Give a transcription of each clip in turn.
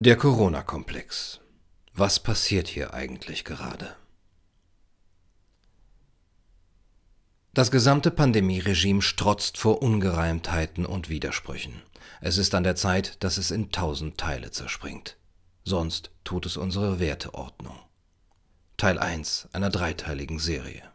Der Corona-Komplex. Was passiert hier eigentlich gerade? Das gesamte Pandemieregime strotzt vor Ungereimtheiten und Widersprüchen. Es ist an der Zeit, dass es in tausend Teile zerspringt. Sonst tut es unsere Werteordnung. Teil 1 einer dreiteiligen Serie.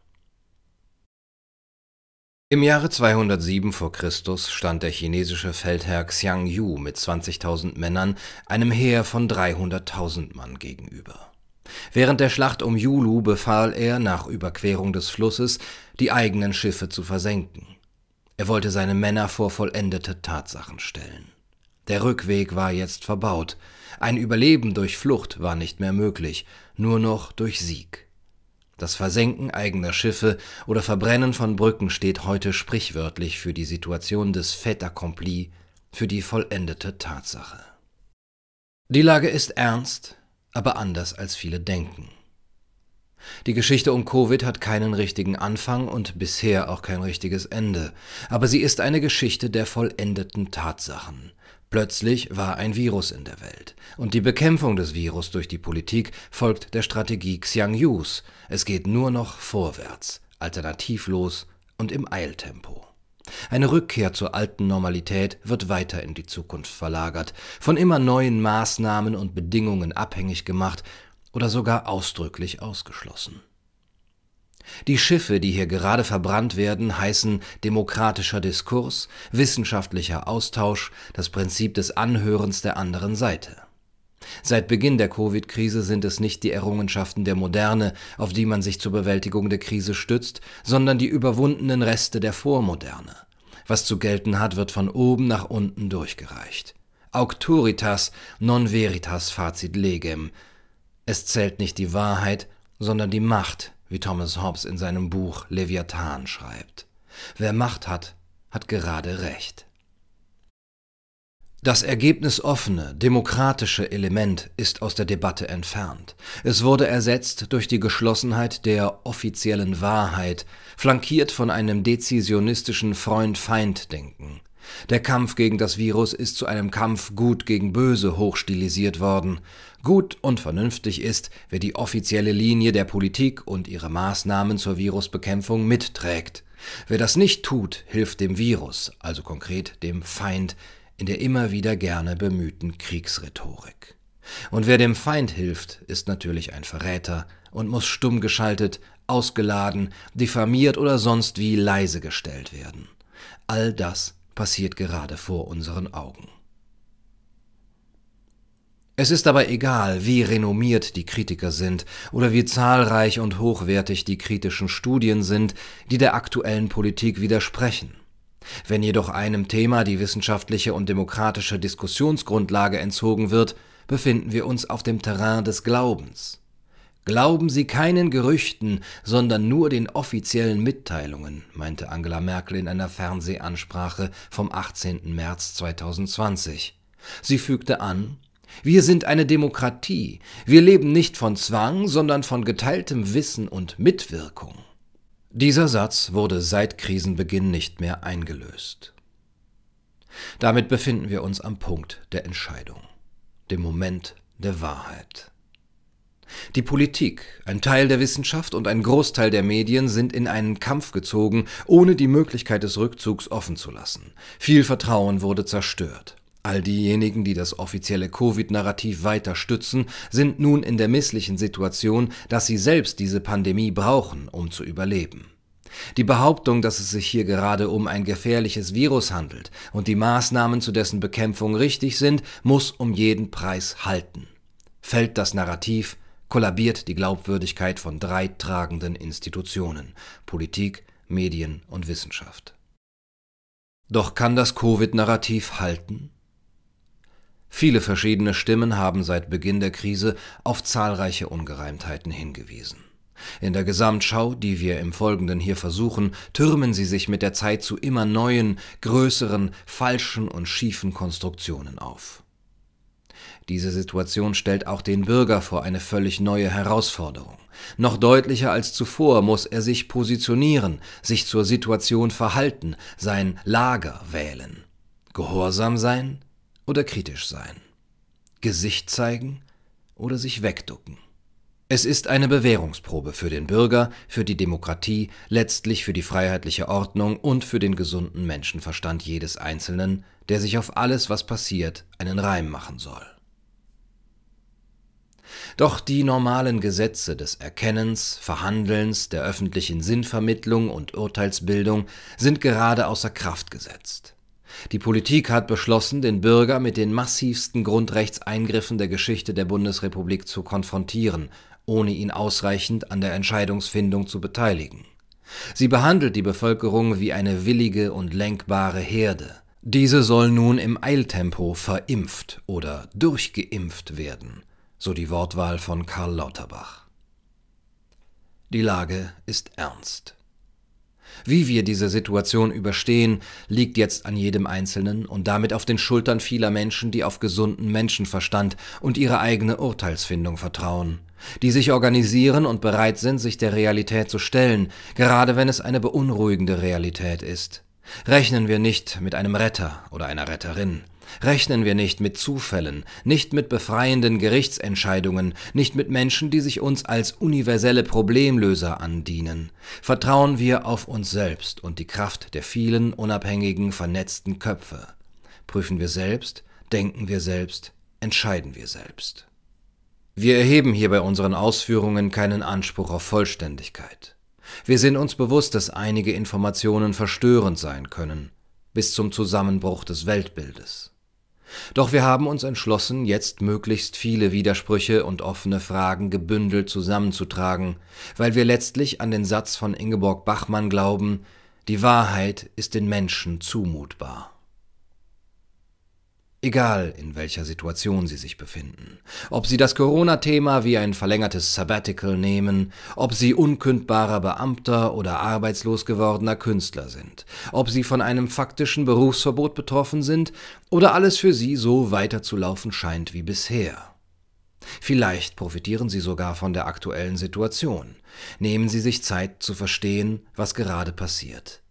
Im Jahre 207 v. Chr. stand der chinesische Feldherr Xiang Yu mit 20.000 Männern einem Heer von 300.000 Mann gegenüber. Während der Schlacht um Yulu befahl er, nach Überquerung des Flusses die eigenen Schiffe zu versenken. Er wollte seine Männer vor vollendete Tatsachen stellen. Der Rückweg war jetzt verbaut, ein Überleben durch Flucht war nicht mehr möglich, nur noch durch Sieg. Das Versenken eigener Schiffe oder Verbrennen von Brücken steht heute sprichwörtlich für die Situation des Fait accompli, für die vollendete Tatsache. Die Lage ist ernst, aber anders als viele denken. Die Geschichte um Covid hat keinen richtigen Anfang und bisher auch kein richtiges Ende, aber sie ist eine Geschichte der vollendeten Tatsachen, Plötzlich war ein Virus in der Welt. Und die Bekämpfung des Virus durch die Politik folgt der Strategie Xiang Yus. Es geht nur noch vorwärts, alternativlos und im Eiltempo. Eine Rückkehr zur alten Normalität wird weiter in die Zukunft verlagert, von immer neuen Maßnahmen und Bedingungen abhängig gemacht oder sogar ausdrücklich ausgeschlossen. Die Schiffe, die hier gerade verbrannt werden, heißen demokratischer Diskurs, wissenschaftlicher Austausch, das Prinzip des Anhörens der anderen Seite. Seit Beginn der Covid-Krise sind es nicht die Errungenschaften der Moderne, auf die man sich zur Bewältigung der Krise stützt, sondern die überwundenen Reste der Vormoderne. Was zu gelten hat, wird von oben nach unten durchgereicht. Auctoritas non veritas facit legem. Es zählt nicht die Wahrheit, sondern die Macht, wie Thomas Hobbes in seinem Buch Leviathan schreibt. Wer Macht hat, hat gerade Recht. Das ergebnisoffene, demokratische Element ist aus der Debatte entfernt. Es wurde ersetzt durch die Geschlossenheit der offiziellen Wahrheit, flankiert von einem dezisionistischen Freund-Feind-Denken. Der Kampf gegen das Virus ist zu einem Kampf gut gegen böse hochstilisiert worden. Gut und vernünftig ist, wer die offizielle Linie der Politik und ihre Maßnahmen zur Virusbekämpfung mitträgt. Wer das nicht tut, hilft dem Virus, also konkret dem Feind, in der immer wieder gerne bemühten Kriegsrhetorik. Und wer dem Feind hilft, ist natürlich ein Verräter und muss stumm geschaltet, ausgeladen, diffamiert oder sonst wie leise gestellt werden. All das passiert gerade vor unseren Augen. Es ist aber egal, wie renommiert die Kritiker sind oder wie zahlreich und hochwertig die kritischen Studien sind, die der aktuellen Politik widersprechen. Wenn jedoch einem Thema die wissenschaftliche und demokratische Diskussionsgrundlage entzogen wird, befinden wir uns auf dem Terrain des Glaubens. Glauben Sie keinen Gerüchten, sondern nur den offiziellen Mitteilungen, meinte Angela Merkel in einer Fernsehansprache vom 18. März 2020. Sie fügte an, wir sind eine Demokratie, wir leben nicht von Zwang, sondern von geteiltem Wissen und Mitwirkung. Dieser Satz wurde seit Krisenbeginn nicht mehr eingelöst. Damit befinden wir uns am Punkt der Entscheidung, dem Moment der Wahrheit. Die Politik, ein Teil der Wissenschaft und ein Großteil der Medien sind in einen Kampf gezogen, ohne die Möglichkeit des Rückzugs offen zu lassen. Viel Vertrauen wurde zerstört. All diejenigen, die das offizielle Covid-Narrativ weiter stützen, sind nun in der misslichen Situation, dass sie selbst diese Pandemie brauchen, um zu überleben. Die Behauptung, dass es sich hier gerade um ein gefährliches Virus handelt und die Maßnahmen zu dessen Bekämpfung richtig sind, muss um jeden Preis halten. Fällt das Narrativ, kollabiert die Glaubwürdigkeit von drei tragenden Institutionen Politik, Medien und Wissenschaft. Doch kann das Covid-Narrativ halten? Viele verschiedene Stimmen haben seit Beginn der Krise auf zahlreiche Ungereimtheiten hingewiesen. In der Gesamtschau, die wir im Folgenden hier versuchen, türmen sie sich mit der Zeit zu immer neuen, größeren, falschen und schiefen Konstruktionen auf. Diese Situation stellt auch den Bürger vor eine völlig neue Herausforderung. Noch deutlicher als zuvor muss er sich positionieren, sich zur Situation verhalten, sein Lager wählen. Gehorsam sein oder kritisch sein. Gesicht zeigen oder sich wegducken. Es ist eine Bewährungsprobe für den Bürger, für die Demokratie, letztlich für die freiheitliche Ordnung und für den gesunden Menschenverstand jedes Einzelnen, der sich auf alles, was passiert, einen Reim machen soll. Doch die normalen Gesetze des Erkennens, Verhandelns, der öffentlichen Sinnvermittlung und Urteilsbildung sind gerade außer Kraft gesetzt. Die Politik hat beschlossen, den Bürger mit den massivsten Grundrechtseingriffen der Geschichte der Bundesrepublik zu konfrontieren, ohne ihn ausreichend an der Entscheidungsfindung zu beteiligen. Sie behandelt die Bevölkerung wie eine willige und lenkbare Herde. Diese soll nun im Eiltempo verimpft oder durchgeimpft werden, so die Wortwahl von Karl Lauterbach. Die Lage ist ernst. Wie wir diese Situation überstehen, liegt jetzt an jedem Einzelnen und damit auf den Schultern vieler Menschen, die auf gesunden Menschenverstand und ihre eigene Urteilsfindung vertrauen, die sich organisieren und bereit sind, sich der Realität zu stellen, gerade wenn es eine beunruhigende Realität ist. Rechnen wir nicht mit einem Retter oder einer Retterin, Rechnen wir nicht mit Zufällen, nicht mit befreienden Gerichtsentscheidungen, nicht mit Menschen, die sich uns als universelle Problemlöser andienen. Vertrauen wir auf uns selbst und die Kraft der vielen unabhängigen, vernetzten Köpfe. Prüfen wir selbst, denken wir selbst, entscheiden wir selbst. Wir erheben hier bei unseren Ausführungen keinen Anspruch auf Vollständigkeit. Wir sind uns bewusst, dass einige Informationen verstörend sein können, bis zum Zusammenbruch des Weltbildes. Doch wir haben uns entschlossen, jetzt möglichst viele Widersprüche und offene Fragen gebündelt zusammenzutragen, weil wir letztlich an den Satz von Ingeborg Bachmann glauben, die Wahrheit ist den Menschen zumutbar egal in welcher Situation sie sich befinden. Ob sie das Corona-Thema wie ein verlängertes Sabbatical nehmen, ob sie unkündbarer Beamter oder arbeitslos gewordener Künstler sind, ob sie von einem faktischen Berufsverbot betroffen sind oder alles für sie so weiterzulaufen scheint wie bisher. Vielleicht profitieren sie sogar von der aktuellen Situation. Nehmen sie sich Zeit zu verstehen, was gerade passiert.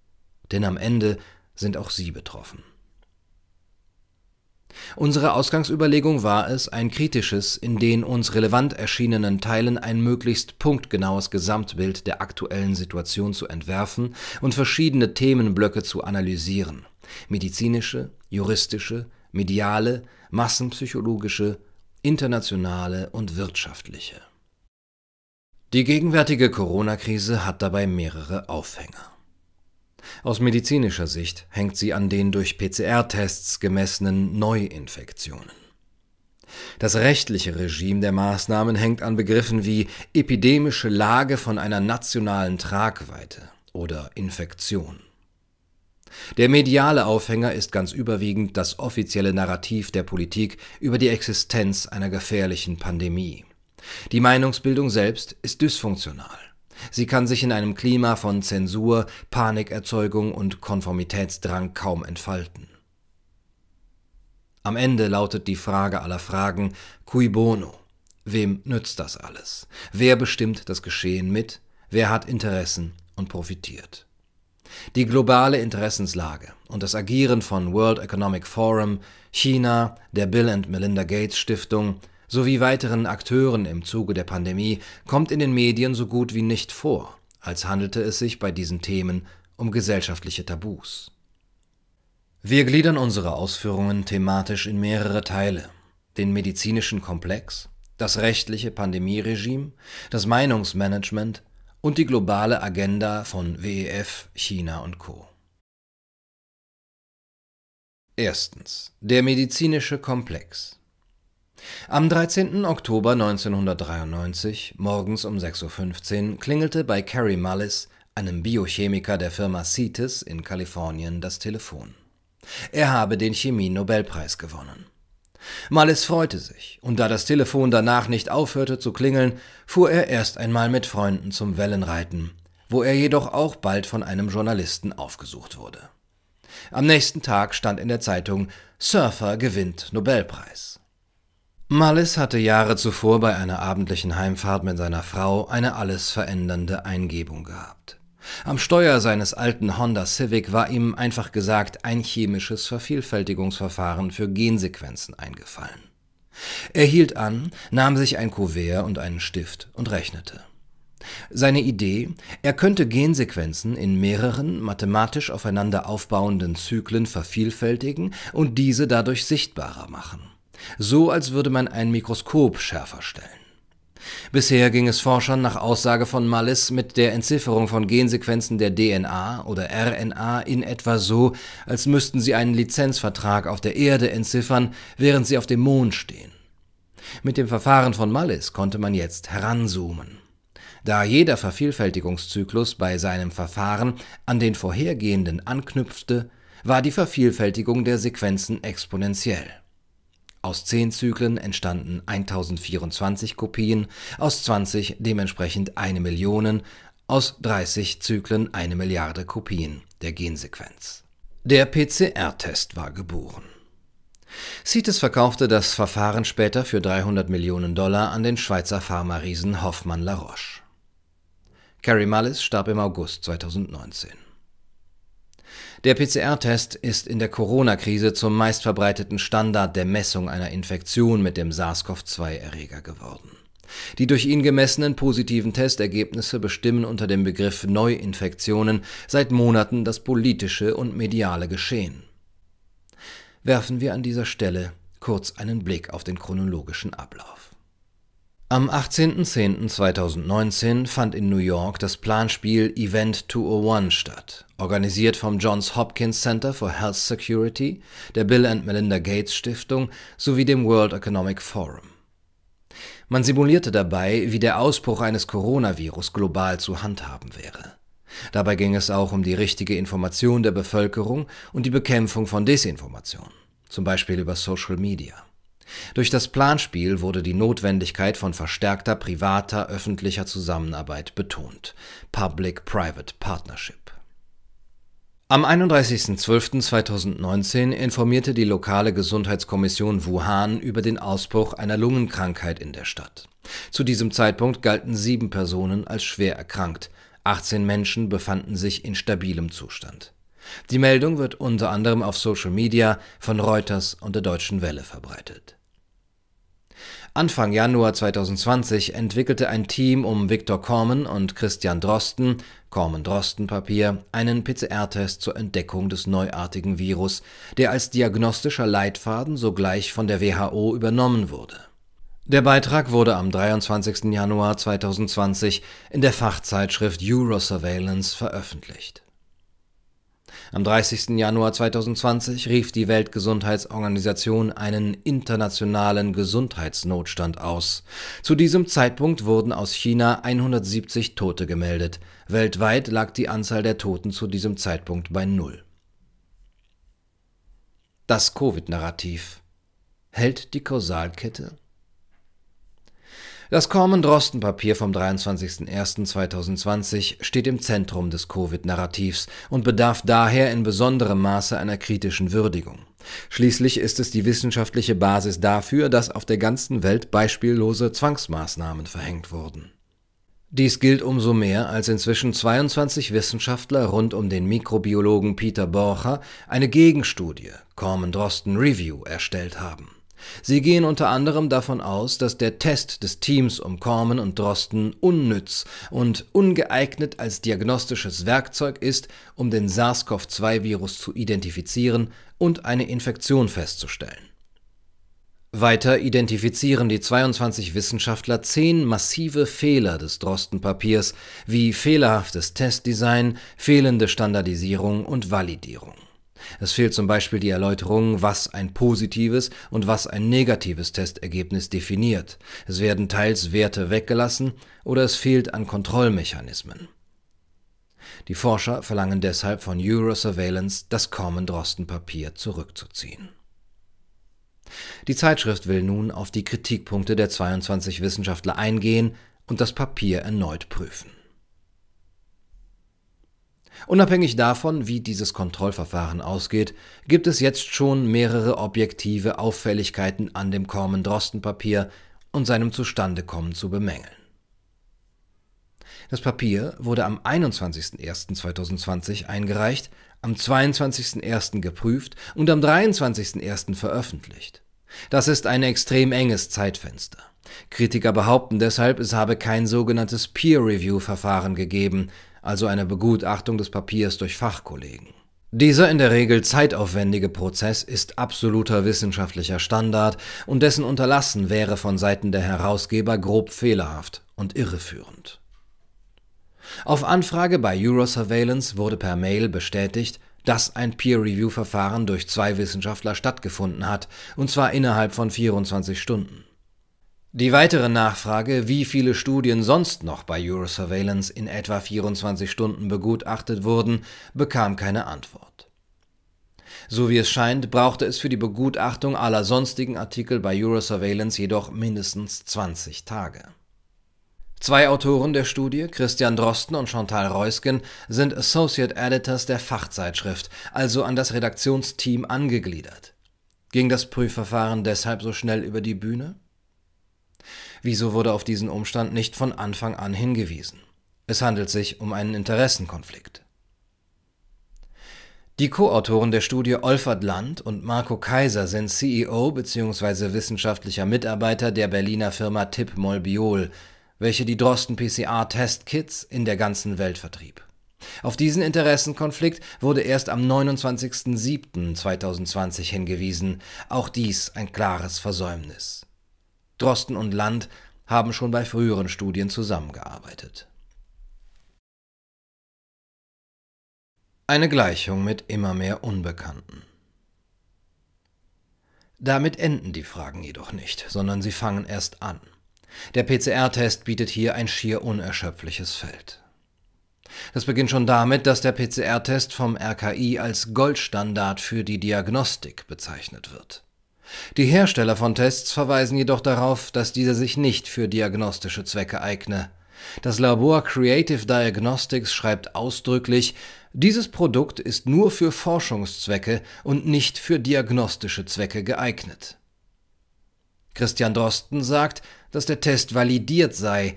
Denn am Ende sind auch sie betroffen. Unsere Ausgangsüberlegung war es, ein kritisches, in den uns relevant erschienenen Teilen ein möglichst punktgenaues Gesamtbild der aktuellen Situation zu entwerfen und verschiedene Themenblöcke zu analysieren medizinische, juristische, mediale, massenpsychologische, internationale und wirtschaftliche. Die gegenwärtige Corona-Krise hat dabei mehrere Aufhänger. Aus medizinischer Sicht hängt sie an den durch PCR-Tests gemessenen Neuinfektionen. Das rechtliche Regime der Maßnahmen hängt an Begriffen wie epidemische Lage von einer nationalen Tragweite oder Infektion. Der mediale Aufhänger ist ganz überwiegend das offizielle Narrativ der Politik über die Existenz einer gefährlichen Pandemie. Die Meinungsbildung selbst ist dysfunktional. Sie kann sich in einem Klima von Zensur, Panikerzeugung und Konformitätsdrang kaum entfalten. Am Ende lautet die Frage aller Fragen cui bono? Wem nützt das alles? Wer bestimmt das Geschehen mit? Wer hat Interessen und profitiert? Die globale Interessenslage und das Agieren von World Economic Forum, China, der Bill and Melinda Gates Stiftung, sowie weiteren Akteuren im Zuge der Pandemie kommt in den Medien so gut wie nicht vor, als handelte es sich bei diesen Themen um gesellschaftliche Tabus. Wir gliedern unsere Ausführungen thematisch in mehrere Teile, den medizinischen Komplex, das rechtliche Pandemieregime, das Meinungsmanagement und die globale Agenda von WEF, China und Co. Erstens. Der medizinische Komplex. Am 13. Oktober 1993, morgens um 6.15 Uhr, klingelte bei Carrie Mullis, einem Biochemiker der Firma CETIS in Kalifornien, das Telefon. Er habe den Chemie-Nobelpreis gewonnen. Mullis freute sich, und da das Telefon danach nicht aufhörte zu klingeln, fuhr er erst einmal mit Freunden zum Wellenreiten, wo er jedoch auch bald von einem Journalisten aufgesucht wurde. Am nächsten Tag stand in der Zeitung Surfer gewinnt Nobelpreis. Mullis hatte Jahre zuvor bei einer abendlichen Heimfahrt mit seiner Frau eine alles verändernde Eingebung gehabt. Am Steuer seines alten Honda Civic war ihm einfach gesagt ein chemisches Vervielfältigungsverfahren für Gensequenzen eingefallen. Er hielt an, nahm sich ein Kuvert und einen Stift und rechnete. Seine Idee, er könnte Gensequenzen in mehreren mathematisch aufeinander aufbauenden Zyklen vervielfältigen und diese dadurch sichtbarer machen. So als würde man ein Mikroskop schärfer stellen. Bisher ging es Forschern nach Aussage von Mallis mit der Entzifferung von Gensequenzen der DNA oder RNA in etwa so, als müssten sie einen Lizenzvertrag auf der Erde entziffern, während sie auf dem Mond stehen. Mit dem Verfahren von Mallis konnte man jetzt heranzoomen. Da jeder Vervielfältigungszyklus bei seinem Verfahren an den vorhergehenden anknüpfte, war die Vervielfältigung der Sequenzen exponentiell. Aus 10 Zyklen entstanden 1024 Kopien, aus 20 dementsprechend eine Million, aus 30 Zyklen eine Milliarde Kopien der Gensequenz. Der PCR-Test war geboren. CITES verkaufte das Verfahren später für 300 Millionen Dollar an den Schweizer Pharma-Riesen Hoffmann La Roche. Carrie Mullis starb im August 2019. Der PCR-Test ist in der Corona-Krise zum meistverbreiteten Standard der Messung einer Infektion mit dem SARS-CoV-2-Erreger geworden. Die durch ihn gemessenen positiven Testergebnisse bestimmen unter dem Begriff Neuinfektionen seit Monaten das politische und mediale Geschehen. Werfen wir an dieser Stelle kurz einen Blick auf den chronologischen Ablauf. Am 18.10.2019 fand in New York das Planspiel Event 201 statt, organisiert vom Johns Hopkins Center for Health Security, der Bill and Melinda Gates Stiftung sowie dem World Economic Forum. Man simulierte dabei, wie der Ausbruch eines Coronavirus global zu handhaben wäre. Dabei ging es auch um die richtige Information der Bevölkerung und die Bekämpfung von Desinformation, zum Beispiel über Social Media. Durch das Planspiel wurde die Notwendigkeit von verstärkter privater öffentlicher Zusammenarbeit betont (Public-Private Partnership). Am 31.12.2019 informierte die lokale Gesundheitskommission Wuhan über den Ausbruch einer Lungenkrankheit in der Stadt. Zu diesem Zeitpunkt galten sieben Personen als schwer erkrankt, 18 Menschen befanden sich in stabilem Zustand. Die Meldung wird unter anderem auf Social Media von Reuters und der Deutschen Welle verbreitet Anfang Januar 2020 entwickelte ein Team um Viktor Kormen und Christian Drosten (Kormen-Drosten-Papier) einen PCR-Test zur Entdeckung des neuartigen Virus, der als diagnostischer Leitfaden sogleich von der WHO übernommen wurde. Der Beitrag wurde am 23. Januar 2020 in der Fachzeitschrift Eurosurveillance veröffentlicht am 30. Januar 2020 rief die Weltgesundheitsorganisation einen internationalen Gesundheitsnotstand aus. Zu diesem Zeitpunkt wurden aus China 170 Tote gemeldet. Weltweit lag die Anzahl der Toten zu diesem Zeitpunkt bei Null. Das Covid-Narrativ hält die Kausalkette das Kormen-Drosten-Papier vom 23.01.2020 steht im Zentrum des Covid-Narrativs und bedarf daher in besonderem Maße einer kritischen Würdigung. Schließlich ist es die wissenschaftliche Basis dafür, dass auf der ganzen Welt beispiellose Zwangsmaßnahmen verhängt wurden. Dies gilt umso mehr, als inzwischen 22 Wissenschaftler rund um den Mikrobiologen Peter Borcher eine Gegenstudie, Kormen-Drosten Review, erstellt haben Sie gehen unter anderem davon aus, dass der Test des Teams um Kormen und Drosten unnütz und ungeeignet als diagnostisches Werkzeug ist, um den SARS-CoV-2-Virus zu identifizieren und eine Infektion festzustellen. Weiter identifizieren die 22 Wissenschaftler zehn massive Fehler des Drosten-Papiers wie fehlerhaftes Testdesign, fehlende Standardisierung und Validierung. Es fehlt zum Beispiel die Erläuterung, was ein positives und was ein negatives Testergebnis definiert. Es werden teils Werte weggelassen oder es fehlt an Kontrollmechanismen. Die Forscher verlangen deshalb von Eurosurveillance, das Common-Drosten-Papier zurückzuziehen. Die Zeitschrift will nun auf die Kritikpunkte der 22 Wissenschaftler eingehen und das Papier erneut prüfen. Unabhängig davon, wie dieses Kontrollverfahren ausgeht, gibt es jetzt schon mehrere objektive Auffälligkeiten an dem Kormen-Drosten-Papier und seinem Zustandekommen zu bemängeln. Das Papier wurde am 21.01.2020 eingereicht, am 22.01. geprüft und am 23.01. veröffentlicht. Das ist ein extrem enges Zeitfenster. Kritiker behaupten deshalb, es habe kein sogenanntes Peer-Review-Verfahren gegeben, also eine Begutachtung des Papiers durch Fachkollegen. Dieser in der Regel zeitaufwendige Prozess ist absoluter wissenschaftlicher Standard und dessen Unterlassen wäre von Seiten der Herausgeber grob fehlerhaft und irreführend. Auf Anfrage bei Eurosurveillance wurde per Mail bestätigt, dass ein Peer-Review-Verfahren durch zwei Wissenschaftler stattgefunden hat, und zwar innerhalb von 24 Stunden. Die weitere Nachfrage, wie viele Studien sonst noch bei Eurosurveillance in etwa 24 Stunden begutachtet wurden, bekam keine Antwort. So wie es scheint, brauchte es für die Begutachtung aller sonstigen Artikel bei Eurosurveillance jedoch mindestens 20 Tage. Zwei Autoren der Studie, Christian Drosten und Chantal Reusgen, sind Associate Editors der Fachzeitschrift, also an das Redaktionsteam angegliedert. Ging das Prüfverfahren deshalb so schnell über die Bühne? Wieso wurde auf diesen Umstand nicht von Anfang an hingewiesen? Es handelt sich um einen Interessenkonflikt. Die Co-Autoren der Studie Olfert Land und Marco Kaiser sind CEO bzw. wissenschaftlicher Mitarbeiter der Berliner Firma Tipp Molbiol, welche die Drosten PCR Testkits in der ganzen Welt vertrieb. Auf diesen Interessenkonflikt wurde erst am 29.07.2020 hingewiesen, auch dies ein klares Versäumnis. Drosten und Land haben schon bei früheren Studien zusammengearbeitet. Eine Gleichung mit immer mehr Unbekannten. Damit enden die Fragen jedoch nicht, sondern sie fangen erst an. Der PCR-Test bietet hier ein schier unerschöpfliches Feld. Das beginnt schon damit, dass der PCR-Test vom RKI als Goldstandard für die Diagnostik bezeichnet wird. Die Hersteller von Tests verweisen jedoch darauf, dass diese sich nicht für diagnostische Zwecke eigne. Das Labor Creative Diagnostics schreibt ausdrücklich, dieses Produkt ist nur für Forschungszwecke und nicht für diagnostische Zwecke geeignet. Christian Drosten sagt, dass der Test validiert sei.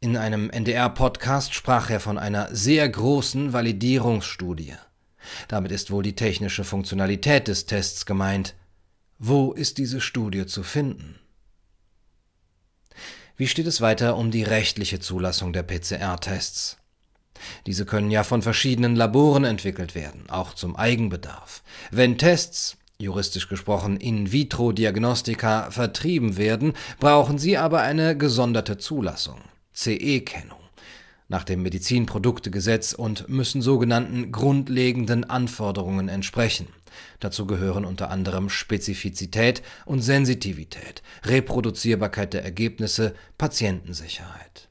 In einem NDR-Podcast sprach er von einer sehr großen Validierungsstudie. Damit ist wohl die technische Funktionalität des Tests gemeint. Wo ist diese Studie zu finden? Wie steht es weiter um die rechtliche Zulassung der PCR-Tests? Diese können ja von verschiedenen Laboren entwickelt werden, auch zum Eigenbedarf. Wenn Tests, juristisch gesprochen In-vitro-Diagnostika, vertrieben werden, brauchen sie aber eine gesonderte Zulassung, CE-Kennung, nach dem Medizinproduktegesetz und müssen sogenannten grundlegenden Anforderungen entsprechen. Dazu gehören unter anderem Spezifizität und Sensitivität, Reproduzierbarkeit der Ergebnisse, Patientensicherheit.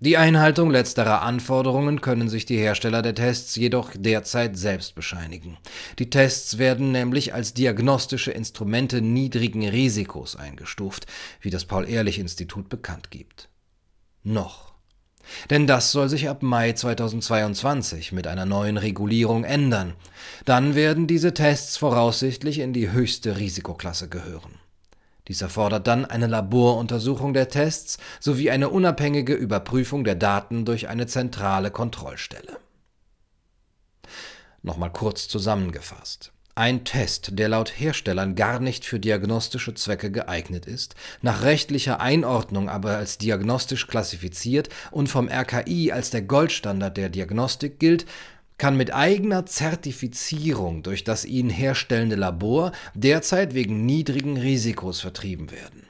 Die Einhaltung letzterer Anforderungen können sich die Hersteller der Tests jedoch derzeit selbst bescheinigen. Die Tests werden nämlich als diagnostische Instrumente niedrigen Risikos eingestuft, wie das Paul-Ehrlich-Institut bekannt gibt. Noch. Denn das soll sich ab Mai 2022 mit einer neuen Regulierung ändern. Dann werden diese Tests voraussichtlich in die höchste Risikoklasse gehören. Dies erfordert dann eine Laboruntersuchung der Tests sowie eine unabhängige Überprüfung der Daten durch eine zentrale Kontrollstelle. Nochmal kurz zusammengefasst. Ein Test, der laut Herstellern gar nicht für diagnostische Zwecke geeignet ist, nach rechtlicher Einordnung aber als diagnostisch klassifiziert und vom RKI als der Goldstandard der Diagnostik gilt, kann mit eigener Zertifizierung durch das ihn herstellende Labor derzeit wegen niedrigen Risikos vertrieben werden.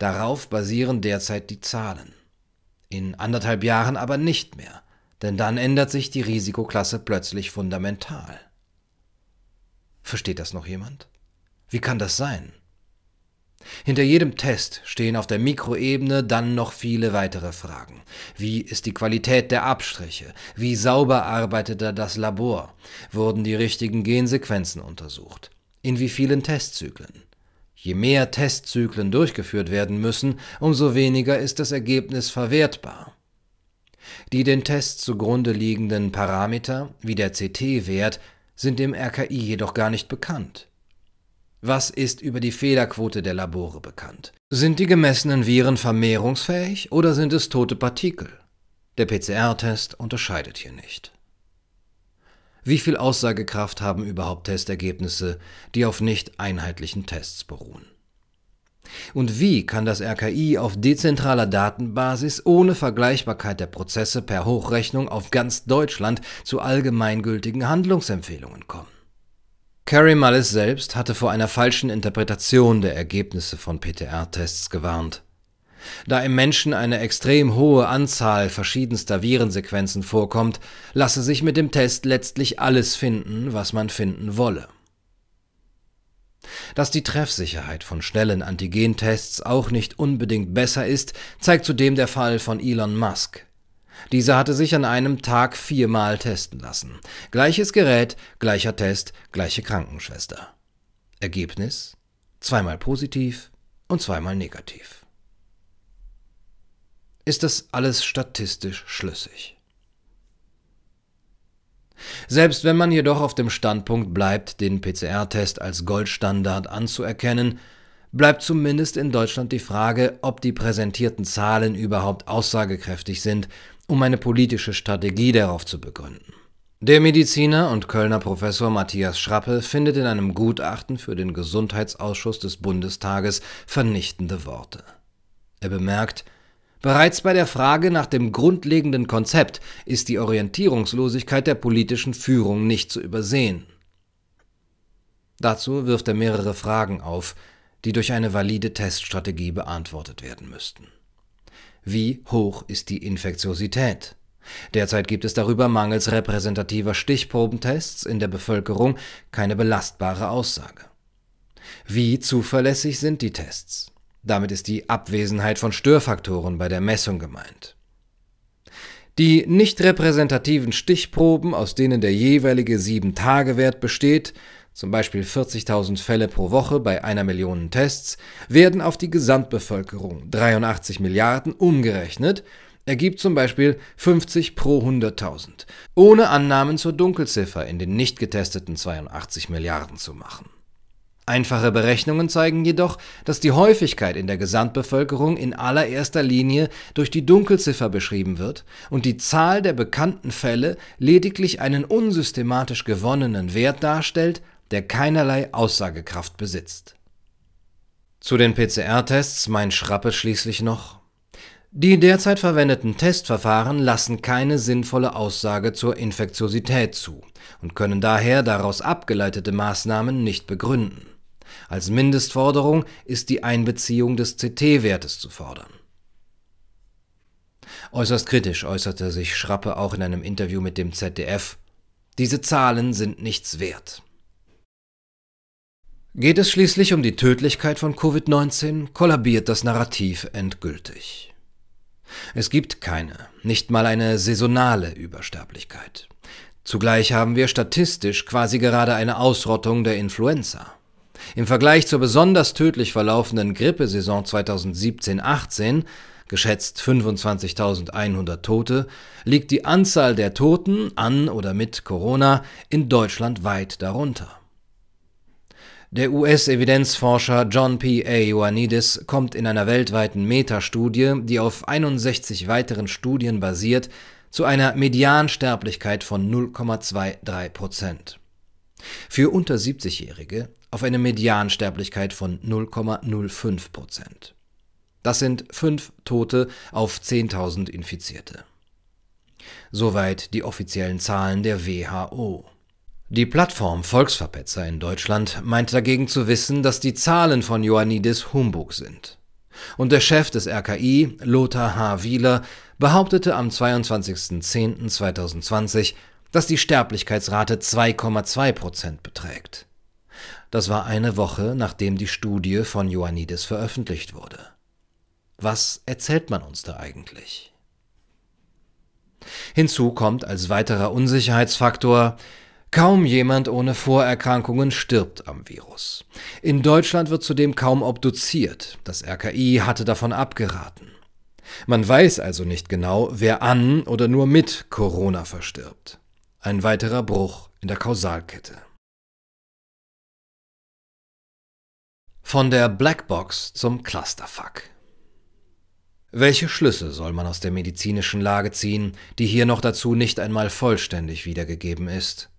Darauf basieren derzeit die Zahlen. In anderthalb Jahren aber nicht mehr, denn dann ändert sich die Risikoklasse plötzlich fundamental. Versteht das noch jemand? Wie kann das sein? Hinter jedem Test stehen auf der Mikroebene dann noch viele weitere Fragen. Wie ist die Qualität der Abstriche? Wie sauber arbeitete das Labor? Wurden die richtigen Gensequenzen untersucht? In wie vielen Testzyklen? Je mehr Testzyklen durchgeführt werden müssen, umso weniger ist das Ergebnis verwertbar. Die den Test zugrunde liegenden Parameter, wie der CT-Wert, sind dem RKI jedoch gar nicht bekannt. Was ist über die Fehlerquote der Labore bekannt? Sind die gemessenen Viren vermehrungsfähig oder sind es tote Partikel? Der PCR-Test unterscheidet hier nicht. Wie viel Aussagekraft haben überhaupt Testergebnisse, die auf nicht einheitlichen Tests beruhen? Und wie kann das RKI auf dezentraler Datenbasis ohne Vergleichbarkeit der Prozesse per Hochrechnung auf ganz Deutschland zu allgemeingültigen Handlungsempfehlungen kommen? Carrie Mullis selbst hatte vor einer falschen Interpretation der Ergebnisse von PTR-Tests gewarnt. Da im Menschen eine extrem hohe Anzahl verschiedenster Virensequenzen vorkommt, lasse sich mit dem Test letztlich alles finden, was man finden wolle. Dass die Treffsicherheit von schnellen Antigentests auch nicht unbedingt besser ist, zeigt zudem der Fall von Elon Musk. Dieser hatte sich an einem Tag viermal testen lassen. Gleiches Gerät, gleicher Test, gleiche Krankenschwester. Ergebnis? Zweimal positiv und zweimal negativ. Ist das alles statistisch schlüssig? Selbst wenn man jedoch auf dem Standpunkt bleibt, den PCR-Test als Goldstandard anzuerkennen, bleibt zumindest in Deutschland die Frage, ob die präsentierten Zahlen überhaupt aussagekräftig sind, um eine politische Strategie darauf zu begründen. Der Mediziner und Kölner Professor Matthias Schrappe findet in einem Gutachten für den Gesundheitsausschuss des Bundestages vernichtende Worte. Er bemerkt, Bereits bei der Frage nach dem grundlegenden Konzept ist die Orientierungslosigkeit der politischen Führung nicht zu übersehen. Dazu wirft er mehrere Fragen auf, die durch eine valide Teststrategie beantwortet werden müssten. Wie hoch ist die Infektiosität? Derzeit gibt es darüber mangels repräsentativer Stichprobentests in der Bevölkerung keine belastbare Aussage. Wie zuverlässig sind die Tests? Damit ist die Abwesenheit von Störfaktoren bei der Messung gemeint. Die nicht repräsentativen Stichproben, aus denen der jeweilige 7-Tage-Wert besteht, zum Beispiel 40.000 Fälle pro Woche bei einer Million Tests, werden auf die Gesamtbevölkerung 83 Milliarden umgerechnet, ergibt zum Beispiel 50 pro 100.000, ohne Annahmen zur Dunkelziffer in den nicht getesteten 82 Milliarden zu machen. Einfache Berechnungen zeigen jedoch, dass die Häufigkeit in der Gesamtbevölkerung in allererster Linie durch die Dunkelziffer beschrieben wird und die Zahl der bekannten Fälle lediglich einen unsystematisch gewonnenen Wert darstellt, der keinerlei Aussagekraft besitzt. Zu den PCR-Tests meint Schrappe schließlich noch, die derzeit verwendeten Testverfahren lassen keine sinnvolle Aussage zur Infektiosität zu und können daher daraus abgeleitete Maßnahmen nicht begründen. Als Mindestforderung ist die Einbeziehung des CT-Wertes zu fordern. Äußerst kritisch äußerte sich Schrappe auch in einem Interview mit dem ZDF. Diese Zahlen sind nichts wert. Geht es schließlich um die Tödlichkeit von Covid-19, kollabiert das Narrativ endgültig. Es gibt keine, nicht mal eine saisonale Übersterblichkeit. Zugleich haben wir statistisch quasi gerade eine Ausrottung der Influenza. Im Vergleich zur besonders tödlich verlaufenden Grippesaison 2017-18, geschätzt 25.100 Tote, liegt die Anzahl der Toten an oder mit Corona in Deutschland weit darunter. Der US-Evidenzforscher John P. A. Ioannidis kommt in einer weltweiten Metastudie, die auf 61 weiteren Studien basiert, zu einer Mediansterblichkeit von 0,23 Prozent. Für unter 70-Jährige auf eine Mediansterblichkeit von 0,05 Prozent. Das sind fünf Tote auf 10.000 Infizierte. Soweit die offiziellen Zahlen der WHO. Die Plattform Volksverpetzer in Deutschland meint dagegen zu wissen, dass die Zahlen von Ioannidis Humbug sind. Und der Chef des RKI, Lothar H. Wieler, behauptete am 22.10.2020, dass die Sterblichkeitsrate 2,2 Prozent beträgt. Das war eine Woche, nachdem die Studie von Ioannidis veröffentlicht wurde. Was erzählt man uns da eigentlich? Hinzu kommt als weiterer Unsicherheitsfaktor, Kaum jemand ohne Vorerkrankungen stirbt am Virus. In Deutschland wird zudem kaum obduziert. Das RKI hatte davon abgeraten. Man weiß also nicht genau, wer an oder nur mit Corona verstirbt. Ein weiterer Bruch in der Kausalkette. Von der Blackbox zum Clusterfuck. Welche Schlüsse soll man aus der medizinischen Lage ziehen, die hier noch dazu nicht einmal vollständig wiedergegeben ist?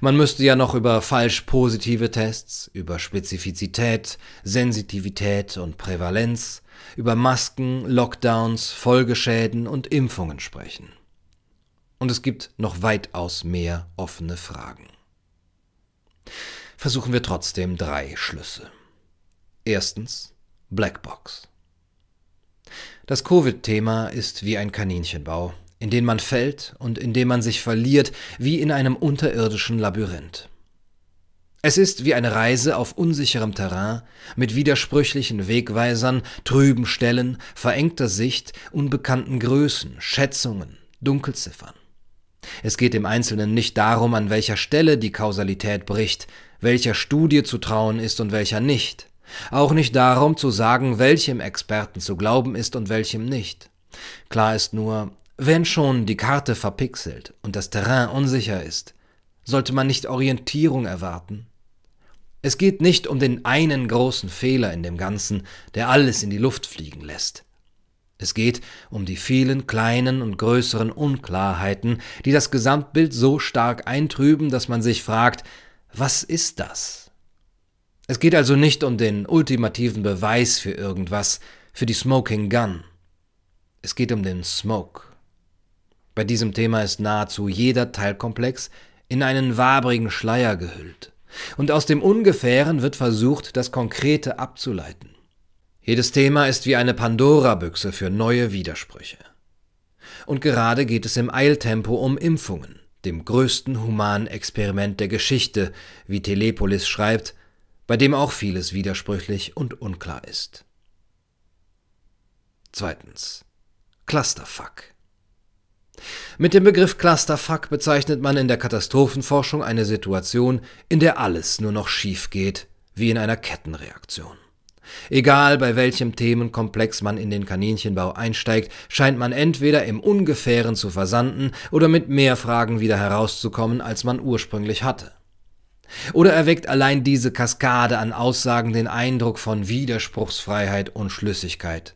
Man müsste ja noch über falsch positive Tests, über Spezifizität, Sensitivität und Prävalenz, über Masken, Lockdowns, Folgeschäden und Impfungen sprechen. Und es gibt noch weitaus mehr offene Fragen. Versuchen wir trotzdem drei Schlüsse. Erstens Blackbox. Das Covid-Thema ist wie ein Kaninchenbau, in den man fällt und in dem man sich verliert wie in einem unterirdischen Labyrinth. Es ist wie eine Reise auf unsicherem Terrain mit widersprüchlichen Wegweisern, trüben Stellen, verengter Sicht, unbekannten Größen, Schätzungen, Dunkelziffern. Es geht im Einzelnen nicht darum, an welcher Stelle die Kausalität bricht, welcher Studie zu trauen ist und welcher nicht. Auch nicht darum zu sagen, welchem Experten zu glauben ist und welchem nicht. Klar ist nur, wenn schon die Karte verpixelt und das Terrain unsicher ist, sollte man nicht Orientierung erwarten. Es geht nicht um den einen großen Fehler in dem Ganzen, der alles in die Luft fliegen lässt. Es geht um die vielen kleinen und größeren Unklarheiten, die das Gesamtbild so stark eintrüben, dass man sich fragt, was ist das? Es geht also nicht um den ultimativen Beweis für irgendwas, für die Smoking Gun. Es geht um den Smoke. Bei diesem Thema ist nahezu jeder Teilkomplex in einen wabrigen Schleier gehüllt, und aus dem Ungefähren wird versucht, das Konkrete abzuleiten. Jedes Thema ist wie eine Pandora-Büchse für neue Widersprüche. Und gerade geht es im Eiltempo um Impfungen, dem größten humanen Experiment der Geschichte, wie Telepolis schreibt, bei dem auch vieles widersprüchlich und unklar ist. Zweitens. Clusterfuck. Mit dem Begriff Clusterfuck bezeichnet man in der Katastrophenforschung eine Situation, in der alles nur noch schief geht, wie in einer Kettenreaktion. Egal bei welchem Themenkomplex man in den Kaninchenbau einsteigt, scheint man entweder im Ungefähren zu versanden oder mit mehr Fragen wieder herauszukommen, als man ursprünglich hatte. Oder erweckt allein diese Kaskade an Aussagen den Eindruck von Widerspruchsfreiheit und Schlüssigkeit.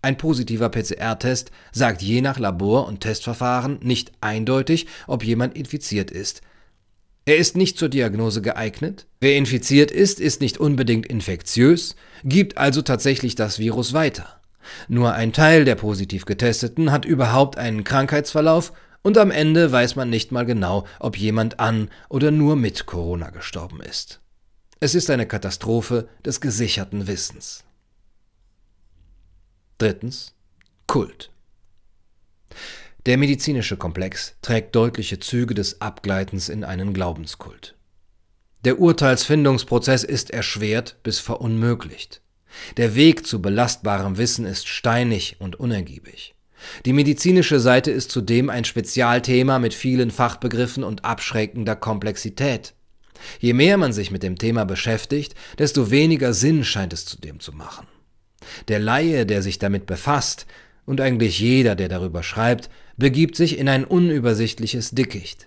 Ein positiver PCR-Test sagt je nach Labor und Testverfahren nicht eindeutig, ob jemand infiziert ist, er ist nicht zur Diagnose geeignet. Wer infiziert ist, ist nicht unbedingt infektiös, gibt also tatsächlich das Virus weiter. Nur ein Teil der positiv Getesteten hat überhaupt einen Krankheitsverlauf und am Ende weiß man nicht mal genau, ob jemand an oder nur mit Corona gestorben ist. Es ist eine Katastrophe des gesicherten Wissens. Drittens Kult. Der medizinische Komplex trägt deutliche Züge des Abgleitens in einen Glaubenskult. Der Urteilsfindungsprozess ist erschwert bis verunmöglicht. Der Weg zu belastbarem Wissen ist steinig und unergiebig. Die medizinische Seite ist zudem ein Spezialthema mit vielen Fachbegriffen und abschreckender Komplexität. Je mehr man sich mit dem Thema beschäftigt, desto weniger Sinn scheint es zudem zu machen. Der Laie, der sich damit befasst, und eigentlich jeder, der darüber schreibt, begibt sich in ein unübersichtliches Dickicht.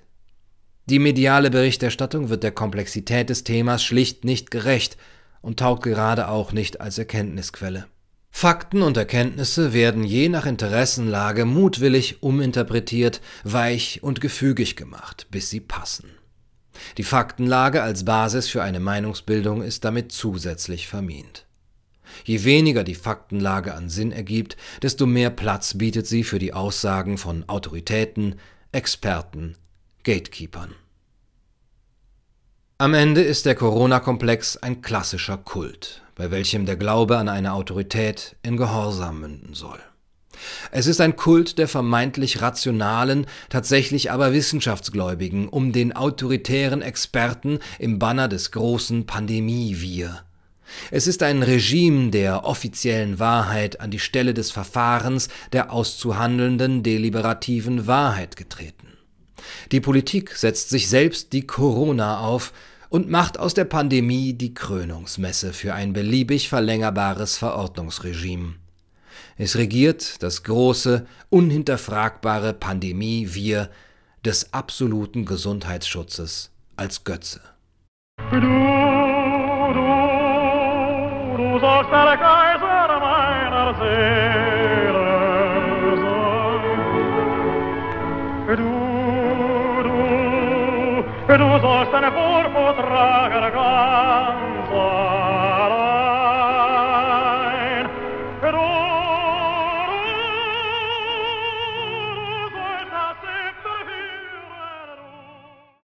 Die mediale Berichterstattung wird der Komplexität des Themas schlicht nicht gerecht und taugt gerade auch nicht als Erkenntnisquelle. Fakten und Erkenntnisse werden je nach Interessenlage mutwillig uminterpretiert, weich und gefügig gemacht, bis sie passen. Die Faktenlage als Basis für eine Meinungsbildung ist damit zusätzlich vermint. Je weniger die Faktenlage an Sinn ergibt, desto mehr Platz bietet sie für die Aussagen von Autoritäten, Experten, Gatekeepern. Am Ende ist der Corona-Komplex ein klassischer Kult, bei welchem der Glaube an eine Autorität in Gehorsam münden soll. Es ist ein Kult der vermeintlich rationalen, tatsächlich aber wissenschaftsgläubigen um den autoritären Experten im Banner des großen Pandemie-Wir. Es ist ein Regime der offiziellen Wahrheit an die Stelle des Verfahrens der auszuhandelnden deliberativen Wahrheit getreten. Die Politik setzt sich selbst die Corona auf und macht aus der Pandemie die Krönungsmesse für ein beliebig verlängerbares Verordnungsregime. Es regiert das große, unhinterfragbare Pandemie-Wir des absoluten Gesundheitsschutzes als Götze. para cá.